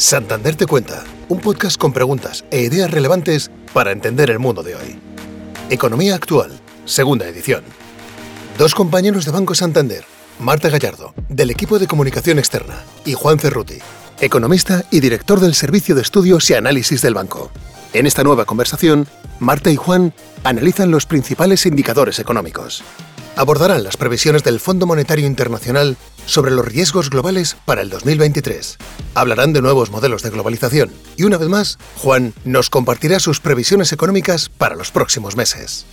Santander te cuenta, un podcast con preguntas e ideas relevantes para entender el mundo de hoy. Economía actual, segunda edición. Dos compañeros de Banco Santander, Marta Gallardo, del equipo de comunicación externa, y Juan Cerruti, economista y director del Servicio de Estudios y Análisis del Banco. En esta nueva conversación, Marta y Juan analizan los principales indicadores económicos abordarán las previsiones del Fondo Monetario Internacional sobre los riesgos globales para el 2023. Hablarán de nuevos modelos de globalización y una vez más, Juan nos compartirá sus previsiones económicas para los próximos meses.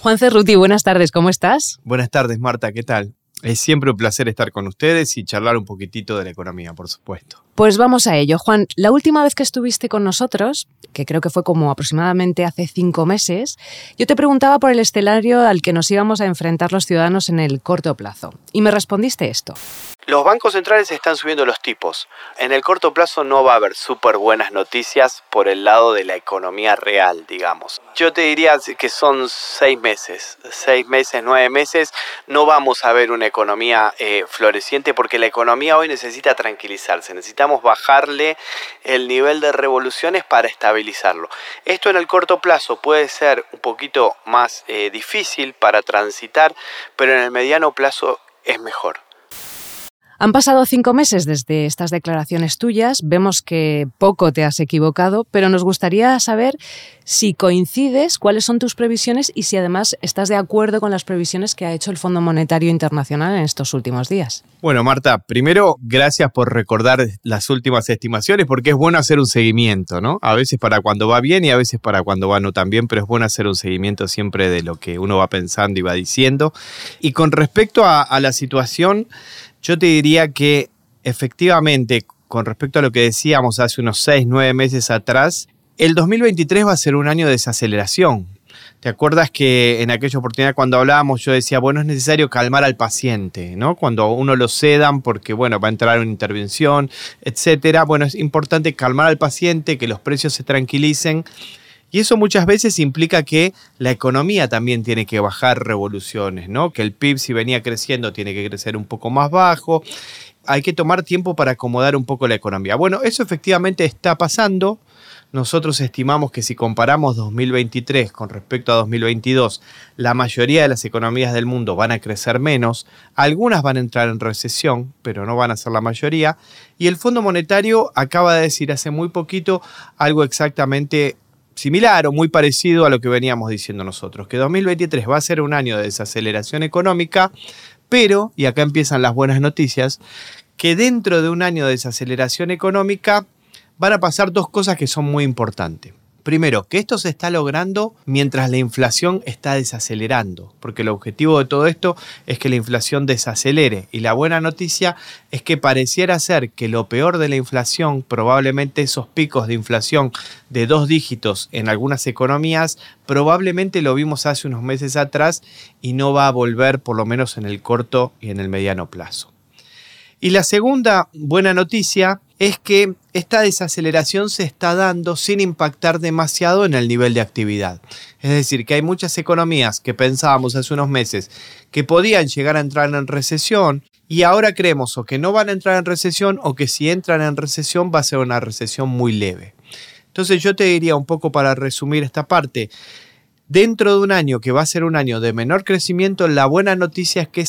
Juan Cerruti, buenas tardes, ¿cómo estás? Buenas tardes, Marta, ¿qué tal? Es siempre un placer estar con ustedes y charlar un poquitito de la economía, por supuesto. Pues vamos a ello. Juan, la última vez que estuviste con nosotros, que creo que fue como aproximadamente hace cinco meses, yo te preguntaba por el estelario al que nos íbamos a enfrentar los ciudadanos en el corto plazo. Y me respondiste esto. Los bancos centrales están subiendo los tipos. En el corto plazo no va a haber súper buenas noticias por el lado de la economía real, digamos. Yo te diría que son seis meses, seis meses, nueve meses. No vamos a ver una economía eh, floreciente porque la economía hoy necesita tranquilizarse. Necesitamos bajarle el nivel de revoluciones para estabilizarlo. Esto en el corto plazo puede ser un poquito más eh, difícil para transitar, pero en el mediano plazo es mejor. Han pasado cinco meses desde estas declaraciones tuyas, vemos que poco te has equivocado, pero nos gustaría saber si coincides, cuáles son tus previsiones y si además estás de acuerdo con las previsiones que ha hecho el Fondo Monetario Internacional en estos últimos días. Bueno, Marta, primero, gracias por recordar las últimas estimaciones, porque es bueno hacer un seguimiento, ¿no? A veces para cuando va bien y a veces para cuando va no tan bien, pero es bueno hacer un seguimiento siempre de lo que uno va pensando y va diciendo. Y con respecto a, a la situación, yo te diría que efectivamente, con respecto a lo que decíamos hace unos 6, 9 meses atrás, el 2023 va a ser un año de desaceleración. ¿Te acuerdas que en aquella oportunidad cuando hablábamos yo decía, bueno, es necesario calmar al paciente, ¿no? Cuando uno lo sedan porque, bueno, va a entrar una intervención, etcétera. Bueno, es importante calmar al paciente, que los precios se tranquilicen y eso muchas veces implica que la economía también tiene que bajar revoluciones, ¿no? Que el PIB si venía creciendo tiene que crecer un poco más bajo. Hay que tomar tiempo para acomodar un poco la economía. Bueno, eso efectivamente está pasando. Nosotros estimamos que si comparamos 2023 con respecto a 2022, la mayoría de las economías del mundo van a crecer menos, algunas van a entrar en recesión, pero no van a ser la mayoría, y el Fondo Monetario acaba de decir hace muy poquito algo exactamente similar o muy parecido a lo que veníamos diciendo nosotros, que 2023 va a ser un año de desaceleración económica, pero, y acá empiezan las buenas noticias, que dentro de un año de desaceleración económica van a pasar dos cosas que son muy importantes. Primero, que esto se está logrando mientras la inflación está desacelerando, porque el objetivo de todo esto es que la inflación desacelere. Y la buena noticia es que pareciera ser que lo peor de la inflación, probablemente esos picos de inflación de dos dígitos en algunas economías, probablemente lo vimos hace unos meses atrás y no va a volver por lo menos en el corto y en el mediano plazo. Y la segunda buena noticia es que esta desaceleración se está dando sin impactar demasiado en el nivel de actividad. Es decir, que hay muchas economías que pensábamos hace unos meses que podían llegar a entrar en recesión y ahora creemos o que no van a entrar en recesión o que si entran en recesión va a ser una recesión muy leve. Entonces yo te diría un poco para resumir esta parte, dentro de un año que va a ser un año de menor crecimiento, la buena noticia es que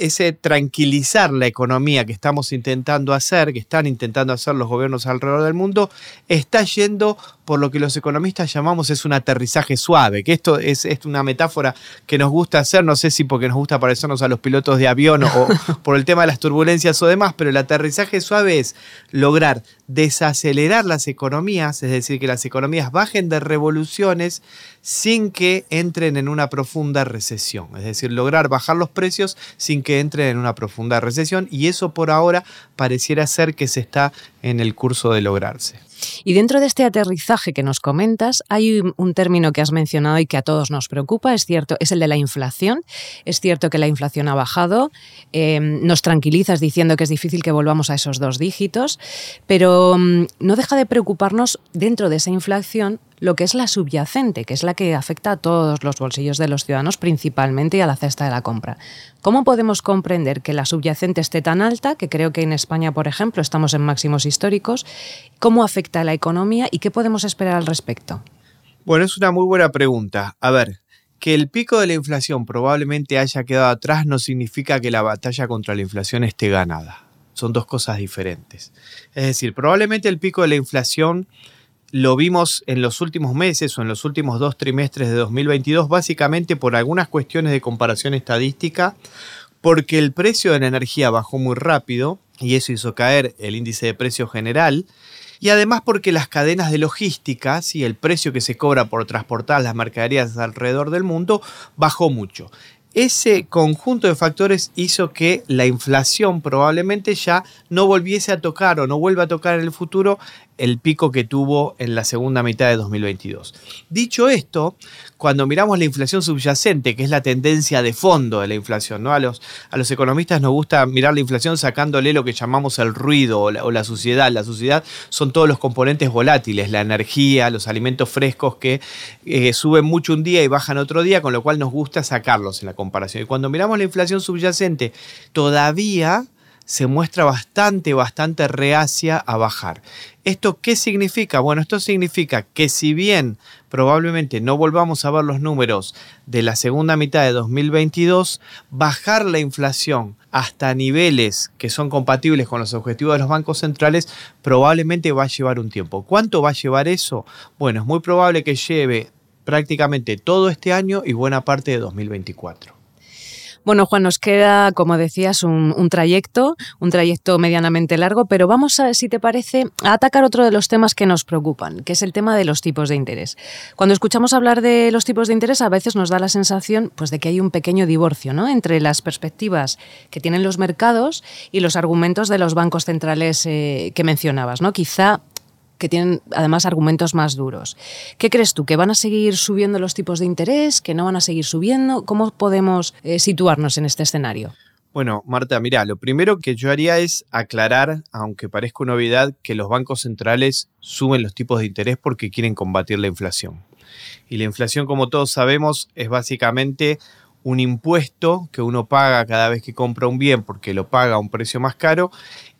ese tranquilizar la economía que estamos intentando hacer, que están intentando hacer los gobiernos alrededor del mundo, está yendo por lo que los economistas llamamos es un aterrizaje suave, que esto es, una metáfora que nos gusta hacer, no sé si porque nos gusta parecernos a los pilotos de avión o por el tema de las turbulencias o demás, pero el aterrizaje suave es lograr desacelerar las economías, es decir, que las economías bajen de revoluciones sin que entren en una profunda recesión. Es decir, lograr bajar los precios sin que entren en una profunda recesión y eso por ahora pareciera ser que se está en el curso de lograrse. Y dentro de este aterrizaje que nos comentas, hay un término que has mencionado y que a todos nos preocupa, es cierto, es el de la inflación. Es cierto que la inflación ha bajado, eh, nos tranquilizas diciendo que es difícil que volvamos a esos dos dígitos, pero mm, no deja de preocuparnos dentro de esa inflación lo que es la subyacente, que es la que afecta a todos los bolsillos de los ciudadanos, principalmente a la cesta de la compra. ¿Cómo podemos comprender que la subyacente esté tan alta, que creo que en España, por ejemplo, estamos en máximos históricos? ¿Cómo afecta a la economía y qué podemos esperar al respecto? Bueno, es una muy buena pregunta. A ver, que el pico de la inflación probablemente haya quedado atrás no significa que la batalla contra la inflación esté ganada. Son dos cosas diferentes. Es decir, probablemente el pico de la inflación lo vimos en los últimos meses o en los últimos dos trimestres de 2022, básicamente por algunas cuestiones de comparación estadística, porque el precio de la energía bajó muy rápido y eso hizo caer el índice de precio general, y además porque las cadenas de logística y el precio que se cobra por transportar las mercaderías alrededor del mundo bajó mucho. Ese conjunto de factores hizo que la inflación probablemente ya no volviese a tocar o no vuelva a tocar en el futuro el pico que tuvo en la segunda mitad de 2022. Dicho esto, cuando miramos la inflación subyacente, que es la tendencia de fondo de la inflación, ¿no? a, los, a los economistas nos gusta mirar la inflación sacándole lo que llamamos el ruido o la, suciedad. La suciedad son todos los componentes volátiles, la energía, los alimentos frescos que eh, suben mucho un día y bajan otro día, con lo cual nos gusta sacarlos en la comparación. Y cuando miramos la inflación subyacente, todavía se muestra bastante, bastante reacia a bajar. ¿Esto qué significa? Bueno, esto significa que si bien probablemente no volvamos a ver los números de la segunda mitad de 2022, bajar la inflación hasta niveles que son compatibles con los objetivos de los bancos centrales probablemente va a llevar un tiempo. ¿Cuánto va a llevar eso? Bueno, es muy probable que lleve prácticamente todo este año y buena parte de 2024. Bueno, Juan, nos queda, como decías, un, trayecto, un trayecto medianamente largo, pero vamos a, si te parece, a atacar otro de los temas que nos preocupan, que es el tema de los tipos de interés. Cuando escuchamos hablar de los tipos de interés, a veces nos da la sensación pues, de que hay un pequeño divorcio ¿no? entre las perspectivas que tienen los mercados y los argumentos de los bancos centrales eh, que mencionabas. ¿no? Quizá que tienen además argumentos más duros. ¿Qué crees tú? ¿Que van a seguir subiendo los tipos de interés? ¿Que no van a seguir subiendo? ¿Cómo podemos eh, situarnos en este escenario? Bueno, Marta, mira, lo primero que yo haría es aclarar, aunque parezca una novedad, que los bancos centrales suben los tipos de interés porque quieren combatir la inflación. Y la inflación, como todos sabemos, es básicamente un impuesto que uno paga cada vez que compra un bien porque lo paga a un precio más caro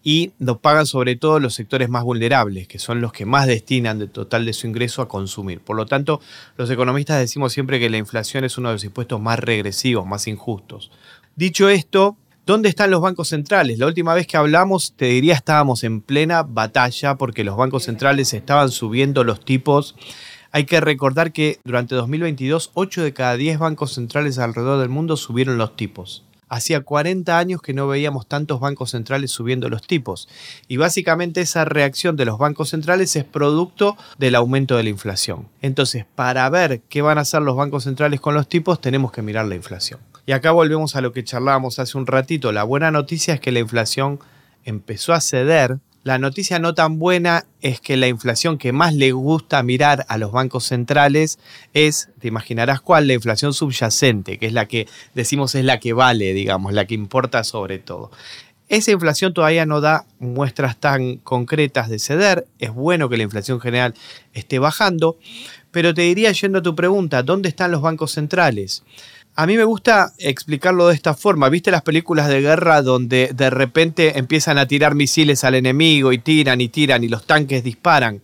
y lo pagan sobre todo los sectores más vulnerables, que son los que más destinan del total de su ingreso a consumir. Por lo tanto, los economistas decimos siempre que la inflación es uno de los impuestos más regresivos, más injustos. Dicho esto, ¿Dónde están los bancos centrales? La última vez que hablamos, te diría, estábamos en plena batalla porque los bancos centrales estaban subiendo los tipos. Hay que recordar que durante 2022, 8 de cada 10 bancos centrales alrededor del mundo subieron los tipos. Hacía 40 años que no veíamos tantos bancos centrales subiendo los tipos. Y básicamente esa reacción de los bancos centrales es producto del aumento de la inflación. Entonces, para ver qué van a hacer los bancos centrales con los tipos, tenemos que mirar la inflación. Y acá volvemos a lo que charlábamos hace un ratito. La buena noticia es que la inflación empezó a ceder la noticia no tan buena es que la inflación que más le gusta mirar a los bancos centrales es, te imaginarás cuál, la inflación subyacente, que es la que decimos es la que vale, digamos, la que importa sobre todo. Esa inflación todavía no da muestras tan concretas de ceder. Es bueno que la inflación general esté bajando, pero te diría yendo a tu pregunta, ¿dónde están los bancos centrales? A mí me gusta explicarlo de esta forma. ¿Viste las películas de guerra donde de repente empiezan a tirar misiles al enemigo y tiran y tiran y los tanques disparan?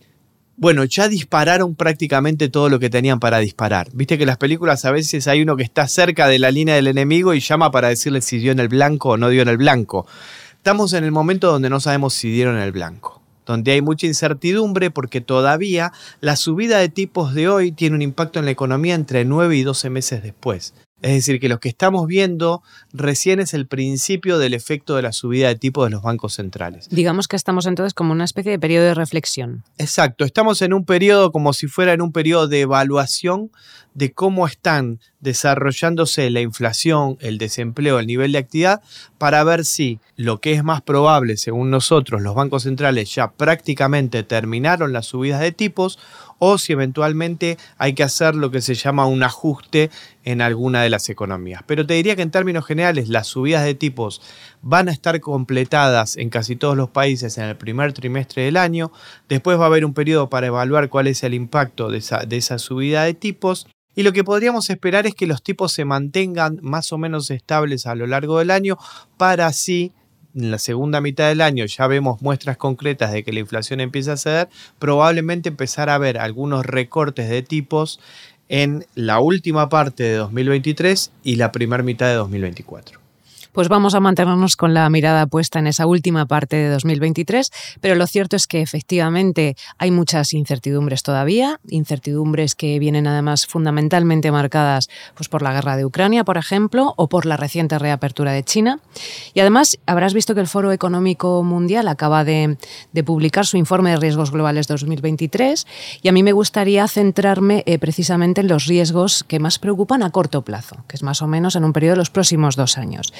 Bueno, ya dispararon prácticamente todo lo que tenían para disparar. Viste que en las películas a veces hay uno que está cerca de la línea del enemigo y llama para decirle si dio en el blanco o no dio en el blanco. Estamos en el momento donde no sabemos si dieron en el blanco, donde hay mucha incertidumbre porque todavía la subida de tipos de hoy tiene un impacto en la economía entre 9 y 12 meses después. Es decir, que lo que estamos viendo recién es el principio del efecto de la subida de tipo de los bancos centrales. Digamos que estamos entonces como una especie de periodo de reflexión. Exacto, estamos en un periodo como si fuera en un periodo de evaluación de cómo están desarrollándose la inflación, el desempleo, el nivel de actividad, para ver si lo que es más probable, según nosotros, los bancos centrales ya prácticamente terminaron las subidas de tipos o si eventualmente hay que hacer lo que se llama un ajuste en alguna de las economías. Pero te diría que en términos generales las subidas de tipos van a estar completadas en casi todos los países en el primer trimestre del año. Después va a haber un periodo para evaluar cuál es el impacto de esa, de esa subida de tipos. Y lo que podríamos esperar es que los tipos se mantengan más o menos estables a lo largo del año para así en la segunda mitad del año ya vemos muestras concretas de que la inflación empieza a ceder, probablemente empezar a ver algunos recortes de tipos en la última parte de 2023 y la primera mitad de 2024 pues vamos a mantenernos con la mirada puesta en esa última parte de 2023, pero lo cierto es que efectivamente hay muchas incertidumbres todavía, incertidumbres que vienen además fundamentalmente marcadas pues, por la guerra de Ucrania, por ejemplo, o por la reciente reapertura de China. Y además habrás visto que el Foro Económico Mundial acaba de, publicar su informe de riesgos globales 2023 y a mí me gustaría centrarme eh, precisamente en los riesgos que más preocupan a corto plazo, que es más o menos en un periodo de los próximos dos años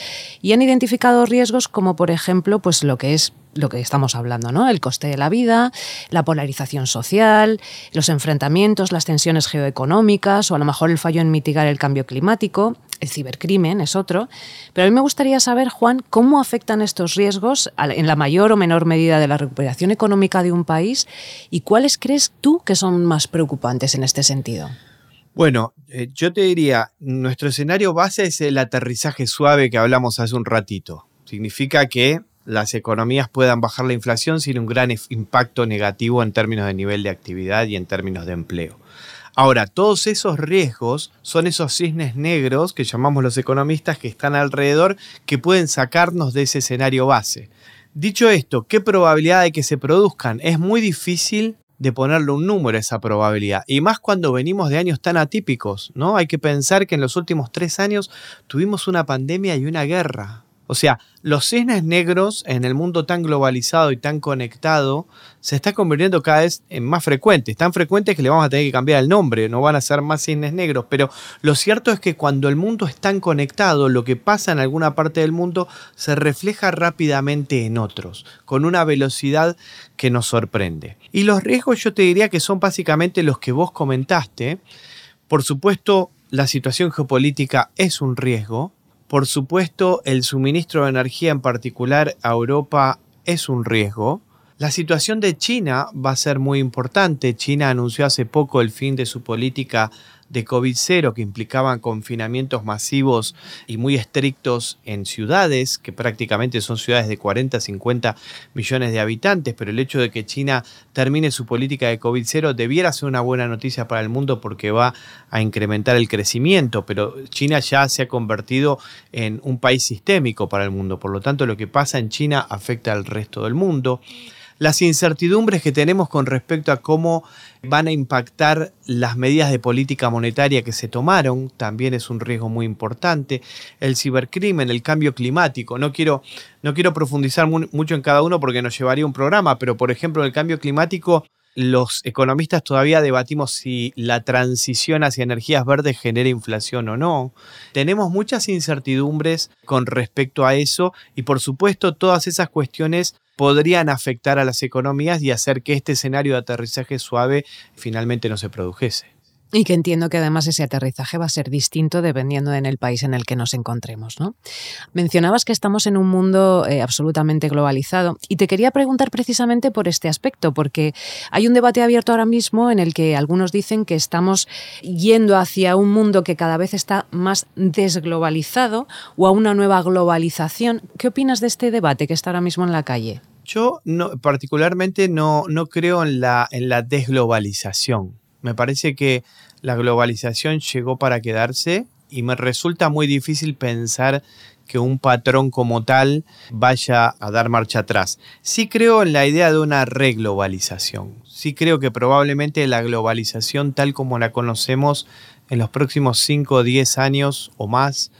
y han identificado riesgos como, por ejemplo, pues lo que es lo que estamos hablando, ¿no? El coste de la vida, la polarización social, los enfrentamientos, las tensiones geoeconómicas o a lo mejor el fallo en mitigar el cambio climático, el cibercrimen es otro. Pero a mí me gustaría saber, Juan, cómo afectan estos riesgos en la mayor o menor medida de la recuperación económica de un país y cuáles crees tú que son más preocupantes en este sentido. Bueno, eh, yo te diría, nuestro escenario base es el aterrizaje suave que hablamos hace un ratito. Significa que las economías puedan bajar la inflación sin un gran impacto negativo en términos de nivel de actividad y en términos de empleo. Ahora, todos esos riesgos son esos cisnes negros que llamamos los economistas que están alrededor que pueden sacarnos de ese escenario base. Dicho esto, ¿qué probabilidad de que se produzcan? Es muy difícil de ponerle un número a esa probabilidad. Y más cuando venimos de años tan atípicos, ¿no? Hay que pensar que en los últimos tres años tuvimos una pandemia y una guerra. O sea, los cisnes negros en el mundo tan globalizado y tan conectado se está convirtiendo cada vez en más frecuentes. Tan frecuentes que le vamos a tener que cambiar el nombre, no van a ser más cisnes negros. Pero lo cierto es que cuando el mundo es tan conectado, lo que pasa en alguna parte del mundo se refleja rápidamente en otros, con una velocidad que nos sorprende. Y los riesgos yo te diría que son básicamente los que vos comentaste. Por supuesto, la situación geopolítica es un riesgo, por supuesto, el suministro de energía en particular a Europa es un riesgo. La situación de China va a ser muy importante. China anunció hace poco el fin de su política de COVID-0 que implicaban confinamientos masivos y muy estrictos en ciudades, que prácticamente son ciudades de 40, 50 millones de habitantes, pero el hecho de que China termine su política de COVID-0 debiera ser una buena noticia para el mundo porque va a incrementar el crecimiento, pero China ya se ha convertido en un país sistémico para el mundo, por lo tanto lo que pasa en China afecta al resto del mundo las incertidumbres que tenemos con respecto a cómo van a impactar las medidas de política monetaria que se tomaron, también es un riesgo muy importante. El cibercrimen, el cambio climático. No quiero, no quiero profundizar mucho en cada uno porque nos llevaría un programa, pero por ejemplo, el cambio climático los economistas todavía debatimos si la transición hacia energías verdes genera inflación o no. Tenemos muchas incertidumbres con respecto a eso y por supuesto todas esas cuestiones podrían afectar a las economías y hacer que este escenario de aterrizaje suave finalmente no se produjese. Y que entiendo que además ese aterrizaje va a ser distinto dependiendo en el país en el que nos encontremos. ¿no? Mencionabas que estamos en un mundo eh, absolutamente globalizado y te quería preguntar precisamente por este aspecto, porque hay un debate abierto ahora mismo en el que algunos dicen que estamos yendo hacia un mundo que cada vez está más desglobalizado o a una nueva globalización. ¿Qué opinas de este debate que está ahora mismo en la calle? Yo no, particularmente no, no creo en la, en la desglobalización. Me parece que la globalización llegó para quedarse y me resulta muy difícil pensar que un patrón como tal vaya a dar marcha atrás. Sí creo en la idea de una reglobalización. Sí creo que probablemente la globalización tal como la conocemos en los próximos 5 o 10 años o más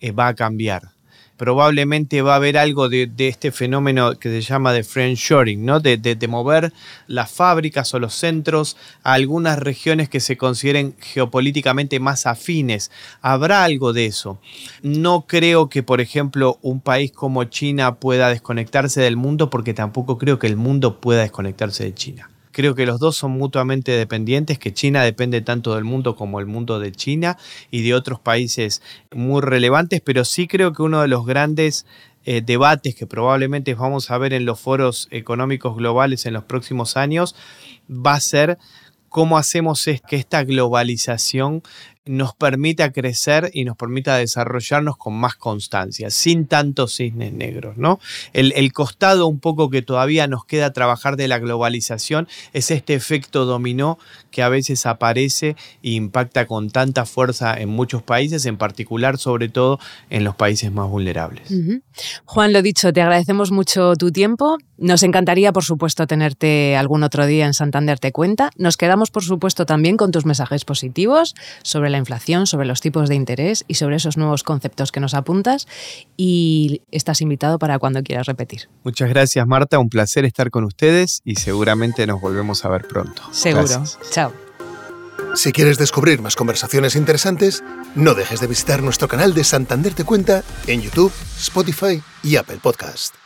eh, va a cambiar probablemente va a haber algo de, este fenómeno que se llama de friendshoring, ¿no? De, de, mover las fábricas o los centros a algunas regiones que se consideren geopolíticamente más afines. Habrá algo de eso. No creo que, por ejemplo, un país como China pueda desconectarse del mundo porque tampoco creo que el mundo pueda desconectarse de China. Creo que los dos son mutuamente dependientes, que China depende tanto del mundo como el mundo de China y de otros países muy relevantes, pero sí creo que uno de los grandes eh, debates que probablemente vamos a ver en los foros económicos globales en los próximos años va a ser cómo hacemos es que esta globalización nos permita crecer y nos permita desarrollarnos con más constancia, sin tantos cisnes negros. ¿no? El, el, costado un poco que todavía nos queda trabajar de la globalización es este efecto dominó que a veces aparece e impacta con tanta fuerza en muchos países, en particular sobre todo en los países más vulnerables. Juan, lo dicho, te agradecemos mucho tu tiempo. Nos encantaría, por supuesto, tenerte algún otro día en Santander Te Cuenta. Nos quedamos, por supuesto, también con tus mensajes positivos sobre la inflación, sobre los tipos de interés y sobre esos nuevos conceptos que nos apuntas. Y estás invitado para cuando quieras repetir. Muchas gracias, Marta. Un placer estar con ustedes y seguramente nos volvemos a ver pronto. Seguro. Chao. Si quieres descubrir más conversaciones interesantes, no dejes de visitar nuestro canal de Santander Te Cuenta en YouTube, Spotify y Apple Podcast.